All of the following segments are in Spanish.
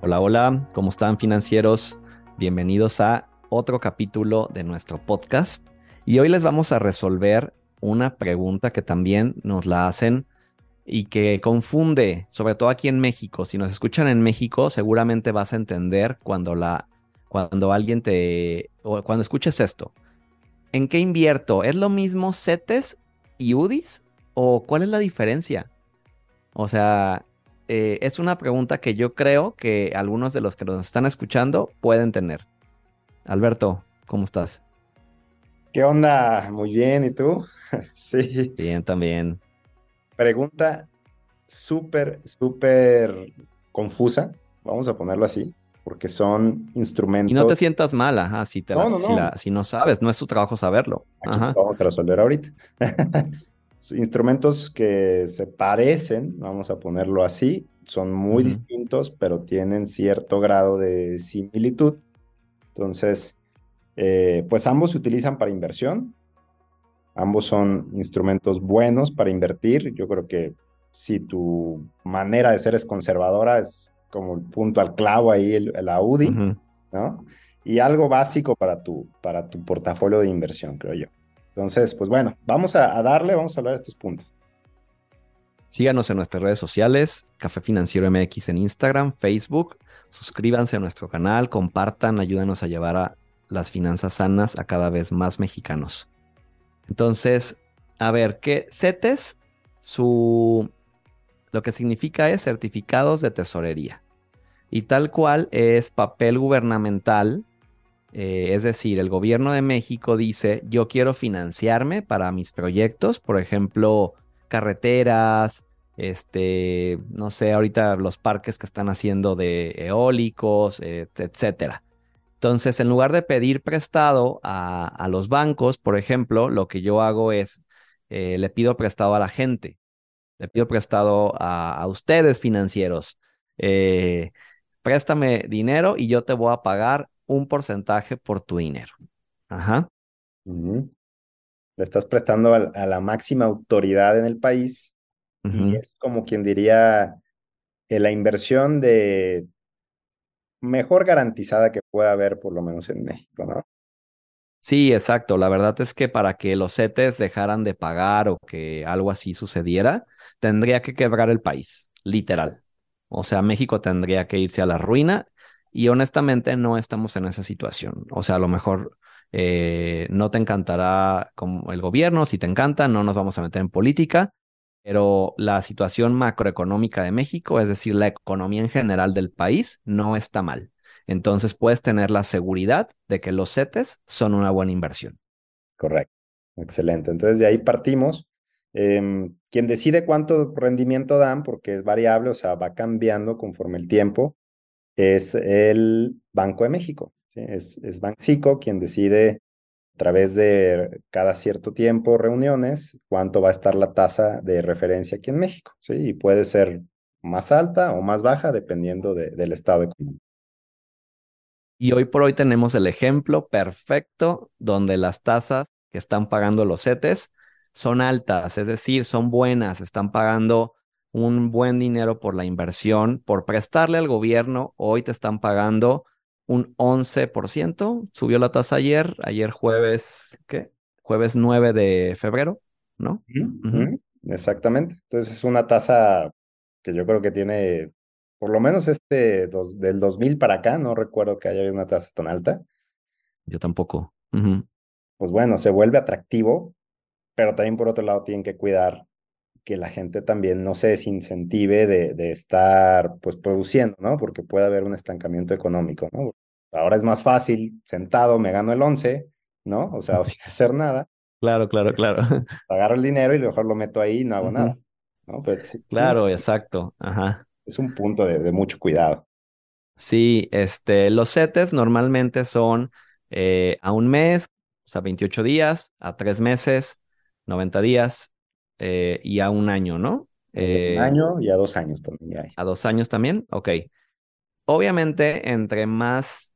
Hola, hola, ¿cómo están financieros? Bienvenidos a otro capítulo de nuestro podcast. Y hoy les vamos a resolver una pregunta que también nos la hacen y que confunde, sobre todo aquí en México. Si nos escuchan en México, seguramente vas a entender cuando la cuando alguien te o cuando escuches esto. ¿En qué invierto? ¿Es lo mismo CETES y UDIs o cuál es la diferencia? O sea, eh, es una pregunta que yo creo que algunos de los que nos están escuchando pueden tener. Alberto, ¿cómo estás? ¿Qué onda? Muy bien, ¿y tú? sí. Bien, también. Pregunta súper, súper confusa, vamos a ponerlo así, porque son instrumentos. Y no te sientas mala, si, te si, no sabes, no es tu trabajo saberlo. vamos a resolver ahorita. instrumentos que se parecen, vamos a ponerlo así, son muy distintos, pero tienen cierto grado de similitud. Entonces, eh, pues ambos se utilizan para inversión, ambos son instrumentos buenos para invertir. Yo creo que si tu manera de ser es conservadora, es como el punto al clavo ahí, el, la UDI, ¿no? Y algo básico para tu, para tu portafolio de inversión, creo yo. Entonces, pues bueno, vamos a, darle, vamos a hablar de estos puntos. Síganos en nuestras redes sociales, Café Financiero MX en Instagram, Facebook. Suscríbanse a nuestro canal, compartan, ayúdanos a llevar a las finanzas sanas a cada vez más mexicanos. Entonces, a ver, ¿qué CETES? Su lo que significa es certificados de tesorería. Y tal cual es papel gubernamental eh, es decir, el gobierno de México dice, yo quiero financiarme para mis proyectos, por ejemplo, carreteras, este, no sé, ahorita los parques que están haciendo de eólicos, etcétera. Entonces, en lugar de pedir prestado a, los bancos, por ejemplo, lo que yo hago es, eh, le pido prestado a la gente, le pido prestado a, ustedes financieros. Eh, préstame dinero y yo te voy a pagar un porcentaje por tu dinero. Ajá. Le estás prestando a, la máxima autoridad en el país y es como quien diría que la inversión de mejor garantizada que pueda haber por lo menos en México, ¿no? Sí, exacto. La verdad es que para que los CETES dejaran de pagar o que algo así sucediera, tendría que quebrar el país, literal. O sea, México tendría que irse a la ruina y honestamente no estamos en esa situación. O sea, a lo mejor eh, no te encantará como el gobierno, si te encanta, no nos vamos a meter en política, pero la situación macroeconómica de México, es decir, la economía en general del país, no está mal. Entonces puedes tener la seguridad de que los CETES son una buena inversión. Correcto. Excelente. Entonces de ahí partimos. Em, quien decide cuánto rendimiento dan, porque es variable, o sea, va cambiando conforme el tiempo, es el Banco de México. Es, es Bancico quien decide a través de cada cierto tiempo reuniones cuánto va a estar la tasa de referencia aquí en México. Y puede ser más alta o más baja dependiendo del estado económico. Y hoy por hoy tenemos el ejemplo perfecto donde las tasas que están pagando los CETES son altas, es decir, son buenas, están pagando un buen dinero por la inversión, por prestarle al gobierno, hoy te están pagando un 11%, subió la tasa ayer, ayer jueves, ¿qué? Jueves 9 de febrero, ¿no? Exactamente. Entonces es una tasa que yo creo que tiene, por lo menos este dos, del 2000 para acá, no recuerdo que haya una tasa tan alta. Yo tampoco. Pues bueno, se vuelve atractivo, pero también por otro lado tienen que cuidar que la gente también no se desincentive de, de, estar pues produciendo, ¿no? Porque puede haber un estancamiento económico, ¿no? Ahora es más fácil, sentado, me gano el 11, ¿no? O sea, sin hacer nada. Claro, claro, claro. Agarro el dinero y mejor lo meto ahí y no hago nada, ¿no? claro, exacto, ajá. Es un punto de, de, mucho cuidado. Sí, este, los CETES normalmente son eh, a un mes, o sea, 28 días, a tres meses, 90 días, eh, y a un año, ¿no? un eh, año y a dos años también. ¿A dos años también? Ok. Obviamente, entre más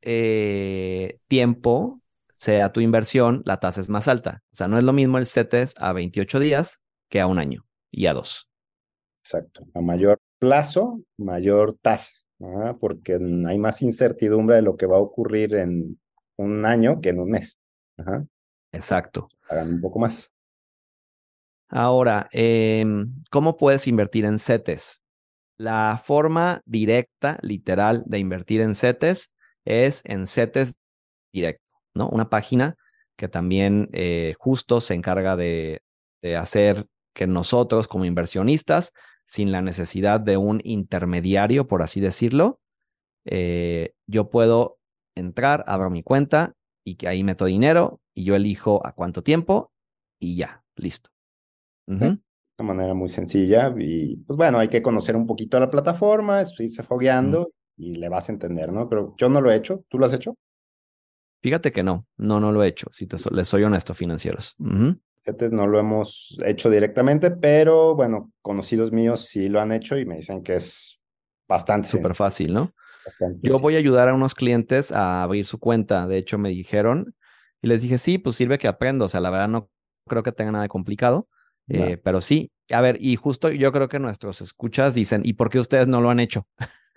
tiempo sea tu inversión, la tasa es más alta. O sea, no es lo mismo el CETES a 28 días que a un año y a dos. Exacto. A mayor plazo, mayor tasa, porque hay más incertidumbre de lo que va a ocurrir en un año que en un mes. Exacto. Hagan un poco más. Ahora, em, ¿cómo puedes invertir en CETES? La forma directa, literal, de invertir en CETES es en CETES directo, ¿no? Una página que también eh, justo se encarga de, hacer que nosotros como inversionistas, sin la necesidad de un intermediario, por así decirlo, eh, yo puedo entrar, abro mi cuenta y que ahí meto dinero y yo elijo a cuánto tiempo y ya, listo. De una manera muy sencilla y pues bueno, hay que conocer un poquito la plataforma, irse fogueando y le vas a entender, ¿no? Pero yo no lo he hecho, ¿tú lo has hecho? Fíjate que no, no, no lo he hecho, si te les soy honesto, financieros. No lo hemos hecho directamente, pero bueno, conocidos míos sí lo han hecho y me dicen que es bastante Súper fácil, ¿no? Yo voy a ayudar a unos clientes a abrir su cuenta. De hecho, me dijeron y les dije, sí, pues sirve que aprendo. O sea, la verdad no creo que tenga nada de complicado, eh, pero sí. A ver, y justo yo creo que nuestros escuchas dicen, ¿y por qué ustedes no lo han hecho?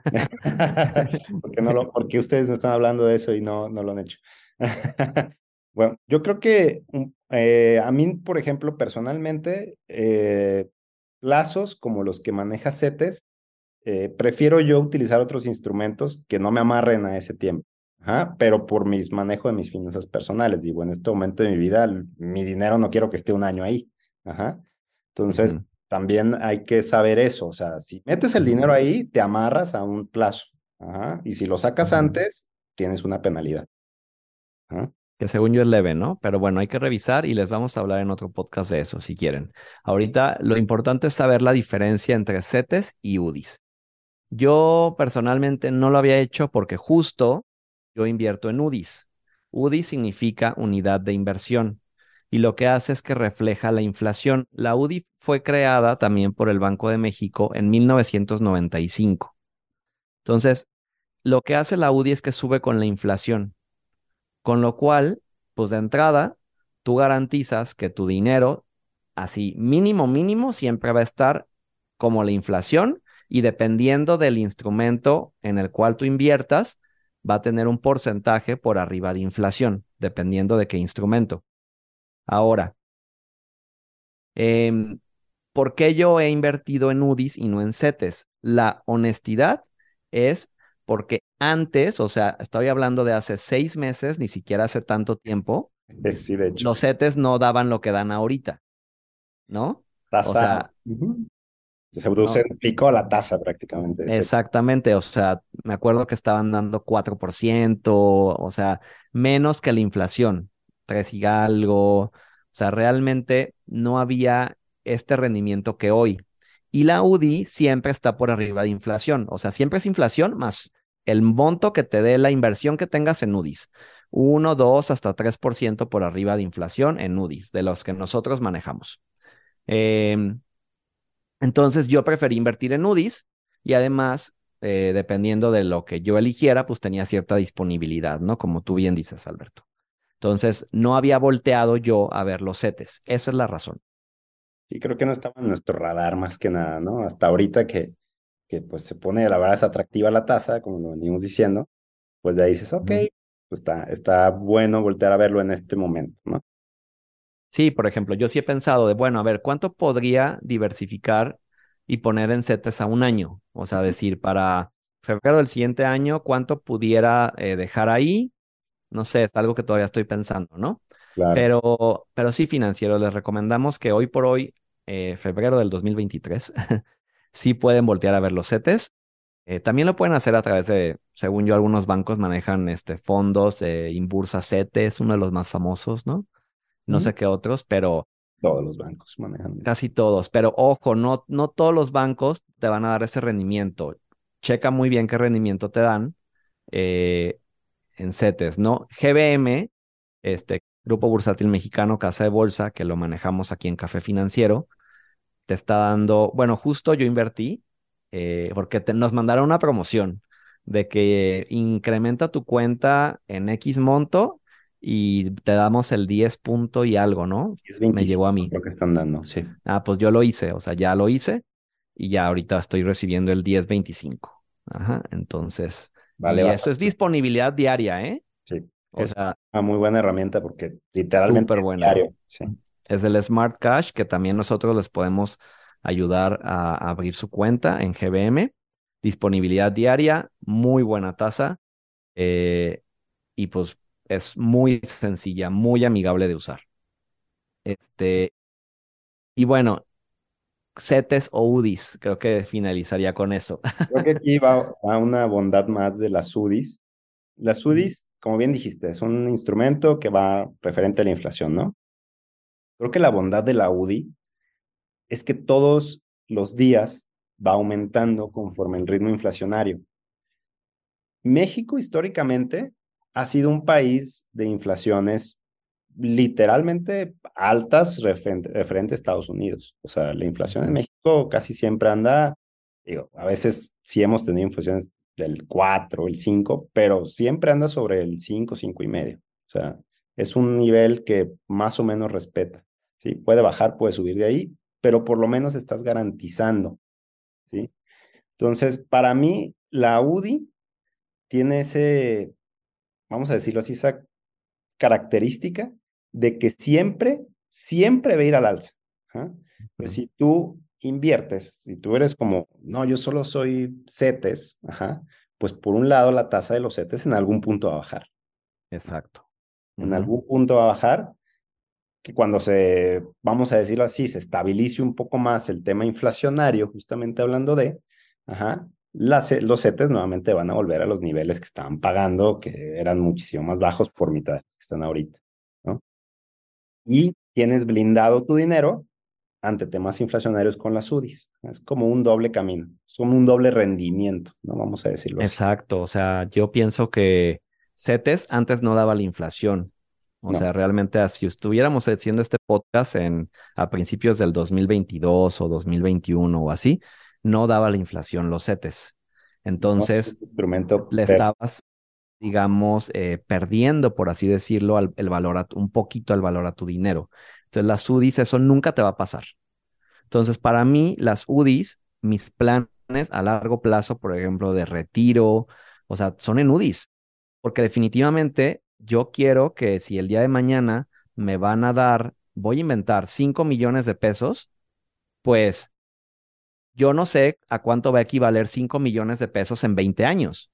¿Por, qué no lo, ustedes no están hablando de eso y no, no lo han hecho? bueno, yo creo que eh, a mí, por ejemplo, personalmente, eh, plazos como los que maneja CETES, eh, prefiero yo utilizar otros instrumentos que no me amarren a ese tiempo. pero por mis manejo de mis finanzas personales. Digo, en este momento de mi vida, mi dinero no quiero que esté un año ahí. Ajá. Entonces, también hay que saber eso. O sea, si metes el dinero ahí, te amarras a un plazo. Ajá. Y si lo sacas antes, tienes una penalidad. Que según yo es leve, ¿no? Pero bueno, hay que revisar y les vamos a hablar en otro podcast de eso, si quieren. Ahorita lo importante es saber la diferencia entre CETES y UDIs. Yo personalmente no lo había hecho porque justo yo invierto en UDIs. UDI significa unidad de inversión y lo que hace es que refleja la inflación. La UDI fue creada también por el Banco de México en 1995. Entonces, lo que hace la UDI es que sube con la inflación, con lo cual, pues de entrada, tú garantizas que tu dinero, así mínimo, mínimo, siempre va a estar como la inflación y dependiendo del instrumento en el cual tú inviertas, va a tener un porcentaje por arriba de inflación, dependiendo de qué instrumento. Ahora, em, ¿por qué yo he invertido en UDIs y no en CETES? La honestidad es porque antes, o sea, estoy hablando de hace seis meses, ni siquiera hace tanto tiempo, los CETES no daban lo que dan ahorita, ¿no? O sea, se duplicó la tasa prácticamente. Exactamente, o sea, me acuerdo que estaban dando 4%, o sea, menos que la inflación, tres y algo, o sea, realmente no había este rendimiento que hoy. Y la UDI siempre está por arriba de inflación, o sea, siempre es inflación más el monto que te dé la inversión que tengas en UDIs. 1, 2, hasta 3% por arriba de inflación en UDIs, de los que nosotros manejamos. Eh, entonces yo preferí invertir en UDIs y además, eh, dependiendo de lo que yo eligiera, pues tenía cierta disponibilidad, ¿no? Como tú bien dices, Alberto. Entonces, no había volteado yo a ver los CETES. Esa es la razón. Sí, creo que no estaba en nuestro radar más que nada, ¿no? Hasta ahorita que, que pues se pone, la verdad es atractiva la tasa, como lo venimos diciendo, pues de ahí dices, ok, pues está, está bueno voltear a verlo en este momento, ¿no? Sí, por ejemplo, yo sí he pensado de, bueno, a ver, ¿cuánto podría diversificar y poner en CETES a un año? O sea, decir, para febrero del siguiente año, ¿cuánto pudiera eh, dejar ahí? No sé, es algo que todavía estoy pensando, ¿no? Claro. Pero, pero sí, financiero, les recomendamos que hoy por hoy, eh, febrero del 2023, sí pueden voltear a ver los CETES. Eh, también lo pueden hacer a través de, según yo, algunos bancos manejan este, fondos, Inbursa CETES, uno de los más famosos, ¿no? no sé qué otros, pero... Todos los bancos manejan. Casi todos, pero ojo, no, no todos los bancos te van a dar ese rendimiento. Checa muy bien qué rendimiento te dan eh, en CETES, ¿no? GBM, este Grupo Bursátil Mexicano, Casa de Bolsa, que lo manejamos aquí en Café Financiero, te está dando, bueno, justo yo invertí, eh, porque nos mandaron una promoción de que incrementa tu cuenta en X monto y te damos el 10 punto y algo, ¿no? Me llegó a mí. Lo que están dando, sí. Ah, pues yo lo hice, o sea, ya lo hice y ya ahorita estoy recibiendo el 10.25. Ajá, entonces, vale, y eso es disponibilidad diaria, ¿eh? Sí. O es sea, una muy buena herramienta porque literalmente es diario. Sí. Es el Smart Cash que también nosotros les podemos ayudar a abrir su cuenta en GBM. Disponibilidad diaria, muy buena tasa eh, y pues es muy sencilla, muy amigable de usar. Este, y bueno, CETES o UDIs, creo que finalizaría con eso. Creo que aquí va, a una bondad más de las UDIs. Las UDIs, como bien dijiste, es un instrumento que va referente a la inflación, ¿no? Creo que la bondad de la UDI es que todos los días va aumentando conforme el ritmo inflacionario. México históricamente ha sido un país de inflaciones literalmente altas referente, a Estados Unidos. O sea, la inflación en México casi siempre anda, digo, a veces sí hemos tenido inflaciones del 4, el 5, pero siempre anda sobre el 5, 5 y medio. O sea, es un nivel que más o menos respeta. ¿Sí? Puede bajar, puede subir de ahí, pero por lo menos estás garantizando. ¿sí? Entonces, para mí, la UDI tiene ese, vamos a decirlo así, esa característica de que siempre, siempre va a ir al alza. Pues si tú inviertes, si tú eres como, no, yo solo soy CETES, ajá, pues por un lado la tasa de los CETES en algún punto va a bajar. Exacto. En algún punto va a bajar, que cuando se, vamos a decirlo así, se estabilice un poco más el tema inflacionario, justamente hablando de, ajá, los CETES nuevamente van a volver a los niveles que estaban pagando, que eran muchísimo más bajos por mitad que están ahorita, ¿no? Y tienes blindado tu dinero ante temas inflacionarios con las UDIs. Es como un doble camino, es como un doble rendimiento, ¿no? Vamos a decirlo así. Exacto, o sea, yo pienso que CETES antes no daba la inflación. O sea, realmente si estuviéramos haciendo este podcast en a principios del 2022 o 2021 o así, no daba la inflación los CETES. Entonces, le estabas, digamos, eh, perdiendo, por así decirlo, el valor un poquito el valor a tu dinero. Entonces, las UDIs, eso nunca te va a pasar. Entonces, para mí, las UDIs, mis planes a largo plazo, por ejemplo, de retiro, o sea, son en UDIs, porque definitivamente yo quiero que si el día de mañana me van a dar, voy a inventar 5 millones de pesos, pues yo no sé a cuánto va a equivaler 5 millones de pesos en 20 años.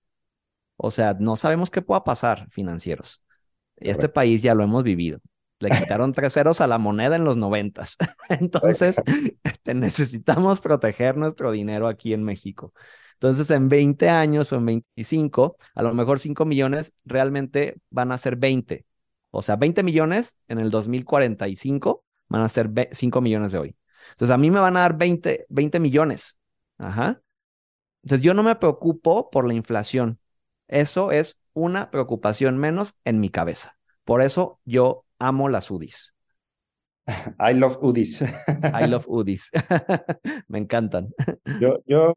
O sea, no sabemos qué pueda pasar financieros. Este país ya lo hemos vivido. Le quitaron tres ceros a la moneda en los noventas. Entonces, necesitamos proteger nuestro dinero aquí en México. Entonces, en 20 años o en 25, a lo mejor 5 millones realmente van a ser 20. O sea, 20 millones en el 2045 van a ser 5 millones de hoy. Entonces, a mí me van a dar 20, 20 millones. Ajá. Entonces, yo no me preocupo por la inflación. Eso es una preocupación menos en mi cabeza. Por eso yo amo las UDIs. I love UDIs. I love UDIs. me encantan. Yo, yo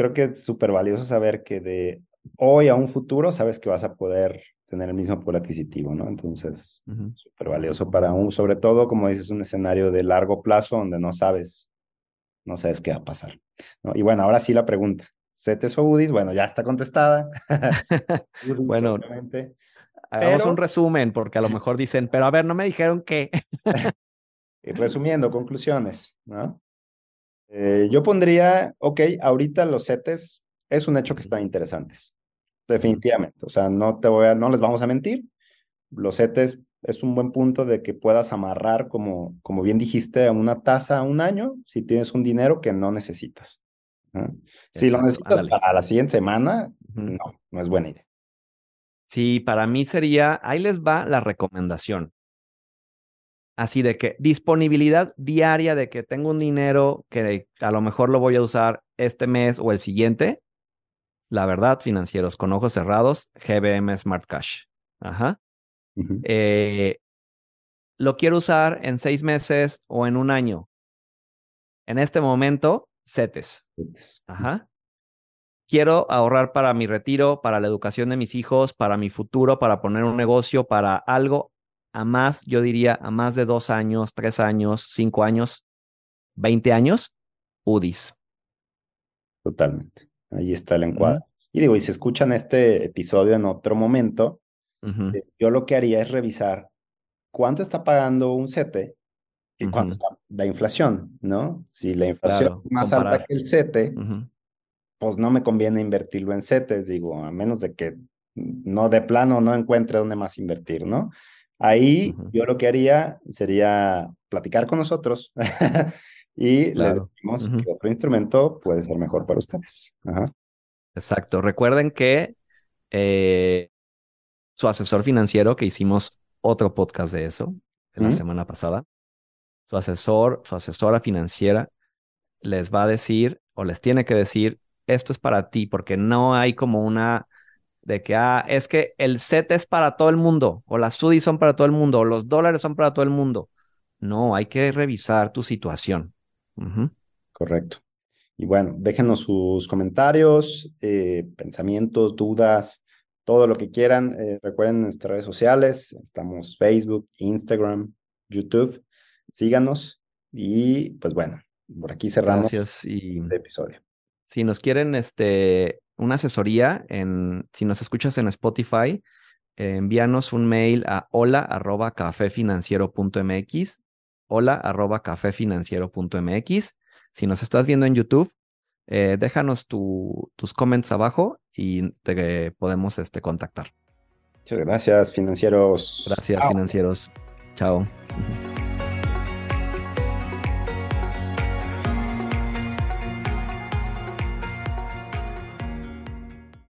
creo que es súper valioso saber que de hoy a un futuro sabes que vas a poder tener el mismo poder adquisitivo, ¿no? Entonces, súper valioso para un, sobre todo, como dices, un escenario de largo plazo donde no sabes, no sabes qué va a pasar. ¿no? Y bueno, ahora sí la pregunta. ¿CETES o UDIs? Bueno, ya está contestada. bueno, hagamos un resumen, porque a lo mejor dicen, pero a ver, no me dijeron qué. Resumiendo, conclusiones, ¿no? Eh, yo pondría, ok, ahorita los CETES es un hecho que están interesantes. Definitivamente. O sea, no te voy a, no les vamos a mentir. Los CETES es un buen punto de que puedas amarrar, como, como bien dijiste, a una tasa a un año si tienes un dinero que no necesitas. Si lo necesitas para la siguiente semana, no, no es buena idea. Sí, para mí sería, ahí les va la recomendación. Así de que disponibilidad diaria de que tengo un dinero que a lo mejor lo voy a usar este mes o el siguiente, la verdad, financieros con ojos cerrados, GBM Smart Cash. Ajá. Eh, lo quiero usar en seis meses o en un año. En este momento, CETES. Ajá. quiero ahorrar para mi retiro, para la educación de mis hijos, para mi futuro, para poner un negocio, para algo a más, yo diría, a más de dos años, tres años, cinco años, veinte años, UDIs. Totalmente. Ahí está el encuadre. Y digo, y si escuchan este episodio en otro momento, eh, yo lo que haría es revisar cuánto está pagando un CETE y cuánto está la inflación, ¿no? Si la inflación es más alta que el CETE, pues no me conviene invertirlo en CETES, digo, a menos de que no de plano no encuentre dónde más invertir, ¿no? Ahí yo lo que haría sería platicar con nosotros y les decimos que otro instrumento puede ser mejor para ustedes. Exacto. Recuerden que eh, su asesor financiero, que hicimos otro podcast de eso en la semana pasada, su asesor, su asesora financiera les va a decir o les tiene que decir, esto es para ti, porque no hay como una de que, ah, es que el set es para todo el mundo, o las SUDI son para todo el mundo, o los dólares son para todo el mundo. No, hay que revisar tu situación. Correcto. Y bueno, déjenos sus comentarios, eh, pensamientos, dudas, todo lo que quieran. Eh, recuerden nuestras redes sociales, estamos Facebook, Instagram, YouTube. Síganos y pues bueno, por aquí cerramos Gracias y... el episodio. Si nos quieren este, una asesoría, en, si nos escuchas en Spotify, envíanos un mail a hola arroba cafefinanciero.mx, hola arroba cafefinanciero.mx. Si nos estás viendo en YouTube, eh, déjanos tus comments abajo y te podemos este, contactar. Muchas gracias, financieros. Gracias, financieros. Chao.